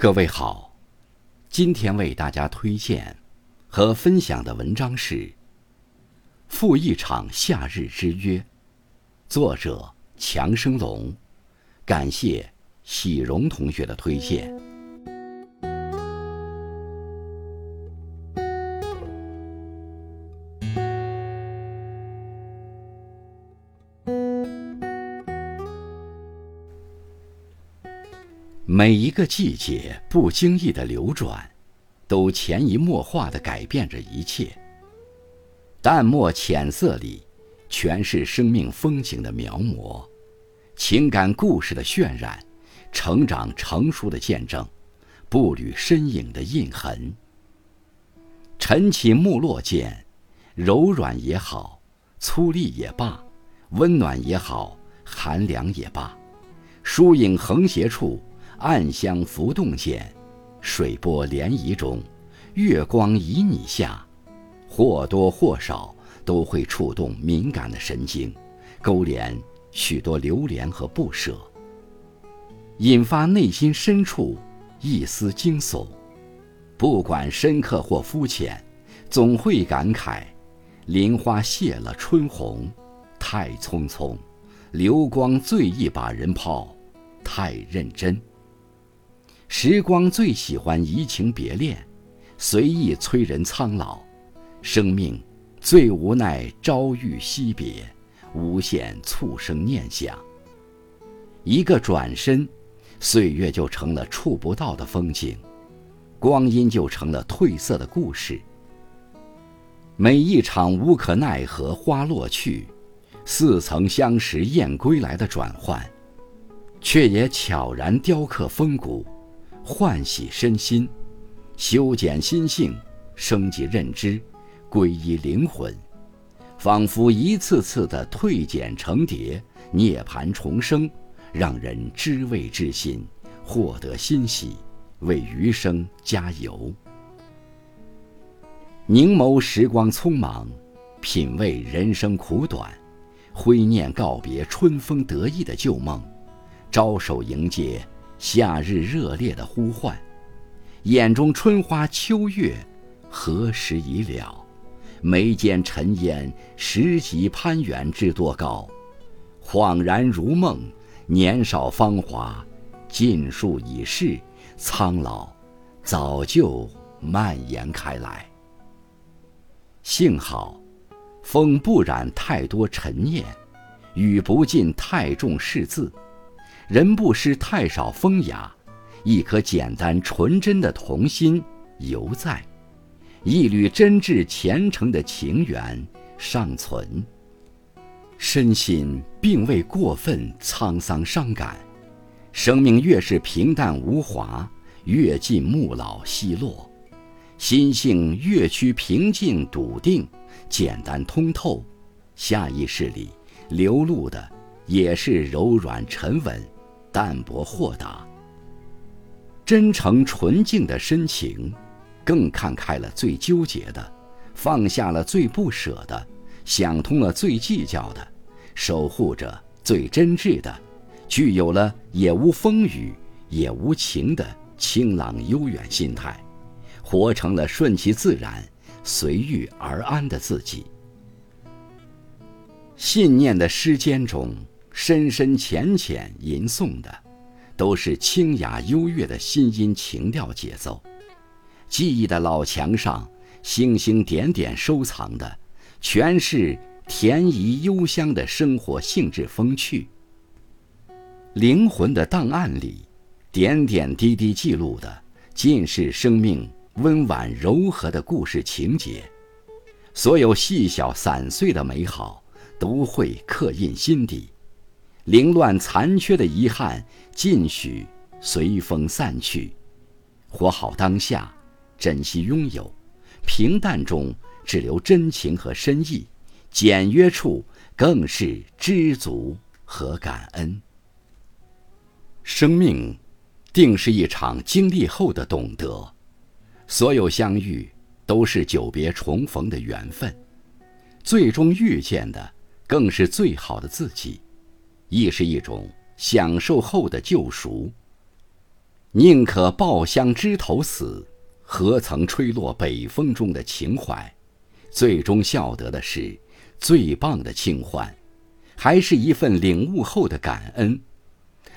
各位好，今天为大家推荐和分享的文章是《赴一场夏日之约》，作者强生龙，感谢喜荣同学的推荐。每一个季节不经意的流转，都潜移默化的改变着一切。淡墨浅色里，全是生命风景的描摹，情感故事的渲染，成长成熟的见证，步履身影的印痕。晨起暮落间，柔软也好，粗粝也罢，温暖也好，寒凉也罢，疏影横斜处。暗香浮动间，水波涟漪中，月光旖旎下，或多或少都会触动敏感的神经，勾连许多流连和不舍，引发内心深处一丝惊悚。不管深刻或肤浅，总会感慨：林花谢了春红，太匆匆；流光最易把人抛，太认真。时光最喜欢移情别恋，随意催人苍老；生命最无奈朝遇夕别，无限促生念想。一个转身，岁月就成了触不到的风景，光阴就成了褪色的故事。每一场无可奈何花落去，似曾相识燕归来的转换，却也悄然雕刻风骨。唤洗身心，修剪心性，升级认知，皈依灵魂，仿佛一次次的蜕减成蝶，涅槃重生，让人知味之心，获得欣喜，为余生加油。凝眸时光匆忙，品味人生苦短，挥念告别春风得意的旧梦，招手迎接。夏日热烈的呼唤，眼中春花秋月，何时已了？眉间尘烟，十级攀援知多高？恍然如梦，年少芳华，尽数已逝，苍老早就蔓延开来。幸好，风不染太多尘念，雨不尽太重世字。人不失太少风雅，一颗简单纯真的童心犹在，一缕真挚虔诚的情缘尚存。身心并未过分沧桑伤感，生命越是平淡无华，越近暮老稀落；心性越趋平静笃定、简单通透，下意识里流露的也是柔软沉稳。淡泊豁达，真诚纯净的深情，更看开了最纠结的，放下了最不舍的，想通了最计较的，守护着最真挚的，具有了也无风雨也无晴的清朗悠远心态，活成了顺其自然、随遇而安的自己。信念的诗间中。深深浅浅吟诵的，都是清雅优越的心音情调节奏；记忆的老墙上，星星点点收藏的，全是甜怡幽香的生活性质风趣。灵魂的档案里，点点滴滴记录的，尽是生命温婉柔和的故事情节。所有细小散碎的美好，都会刻印心底。凌乱残缺的遗憾，尽许随风散去。活好当下，珍惜拥有。平淡中只留真情和深意，简约处更是知足和感恩。生命，定是一场经历后的懂得。所有相遇，都是久别重逢的缘分。最终遇见的，更是最好的自己。亦是一种享受后的救赎。宁可抱香枝头死，何曾吹落北风中的情怀？最终笑得的是最棒的清欢，还是一份领悟后的感恩。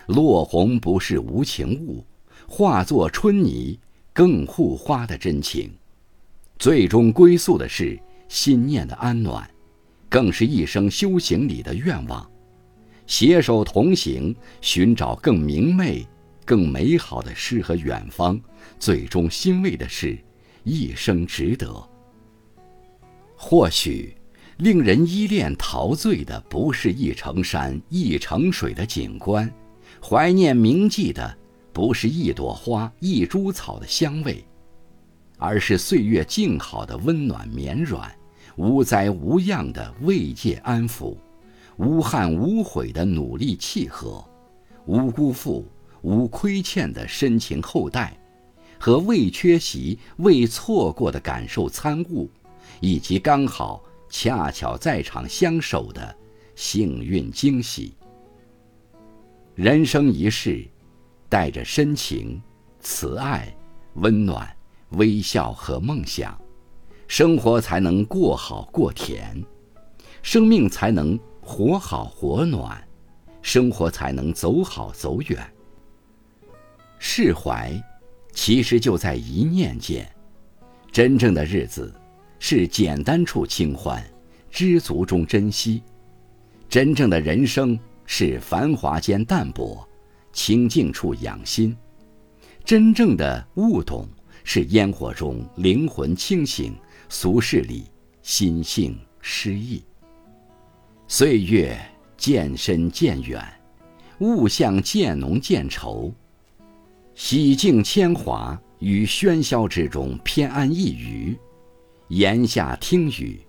落红不是无情物，化作春泥更护花的真情。最终归宿的是心念的安暖，更是一生修行里的愿望。携手同行，寻找更明媚、更美好的诗和远方。最终欣慰的是，一生值得。或许，令人依恋陶醉的不是一程山、一程水的景观。怀念铭记的，不是一朵花、一株草的香味，而是岁月静好的温暖绵软，无灾无恙的慰藉安抚，无憾无悔的努力契合，无辜负、无亏欠的深情厚待，和未缺席、未错过的感受参悟，以及刚好恰巧在场相守的幸运惊喜。人生一世，带着深情、慈爱、温暖、微笑和梦想，生活才能过好过甜，生命才能活好活暖，生活才能走好走远。释怀，其实就在一念间。真正的日子，是简单处清欢，知足中珍惜。真正的人生。是繁华间淡泊，清静处养心。真正的悟懂，是烟火中灵魂清醒，俗世里心性诗意。岁月渐深渐远，物象渐浓渐稠。洗净铅华于喧嚣之中，偏安一隅。檐下听雨，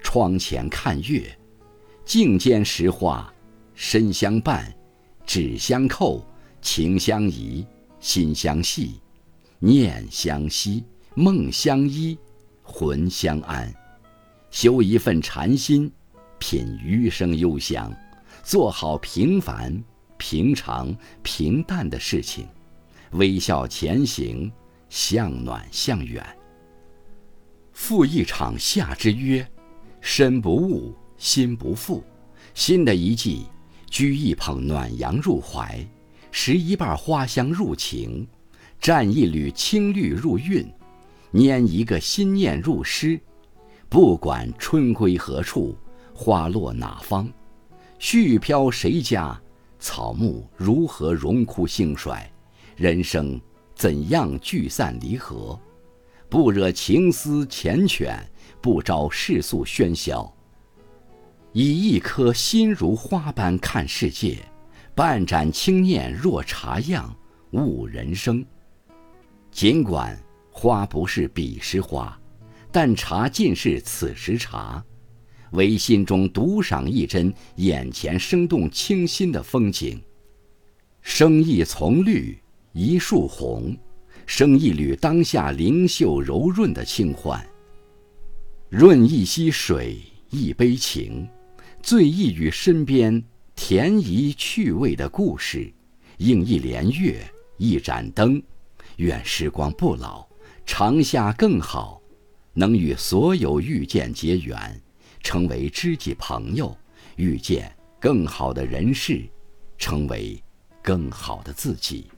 窗前看月，镜间识画。身相伴，指相扣，情相宜，心相系，念相惜，梦相依，魂相安。修一份禅心，品余生幽香，做好平凡、平常、平淡的事情，微笑前行，向暖向远。赴一场夏之约，身不误，心不负。新的一季。掬一捧暖阳入怀，拾一瓣花香入情，蘸一缕青绿入韵，拈一个心念入诗。不管春归何处，花落哪方，絮飘谁家，草木如何荣枯兴衰，人生怎样聚散离合，不惹情思缱绻，不招世俗喧嚣。以一颗心如花般看世界，半盏清念若茶样悟人生。尽管花不是彼时花，但茶尽是此时茶。唯心中独赏一帧眼前生动清新的风景，生一丛绿，一树红，生一缕当下灵秀柔润的清欢。润一溪水，一杯情。醉意与身边甜怡趣味的故事，映一帘月，一盏灯，愿时光不老，长夏更好，能与所有遇见结缘，成为知己朋友，遇见更好的人事，成为更好的自己。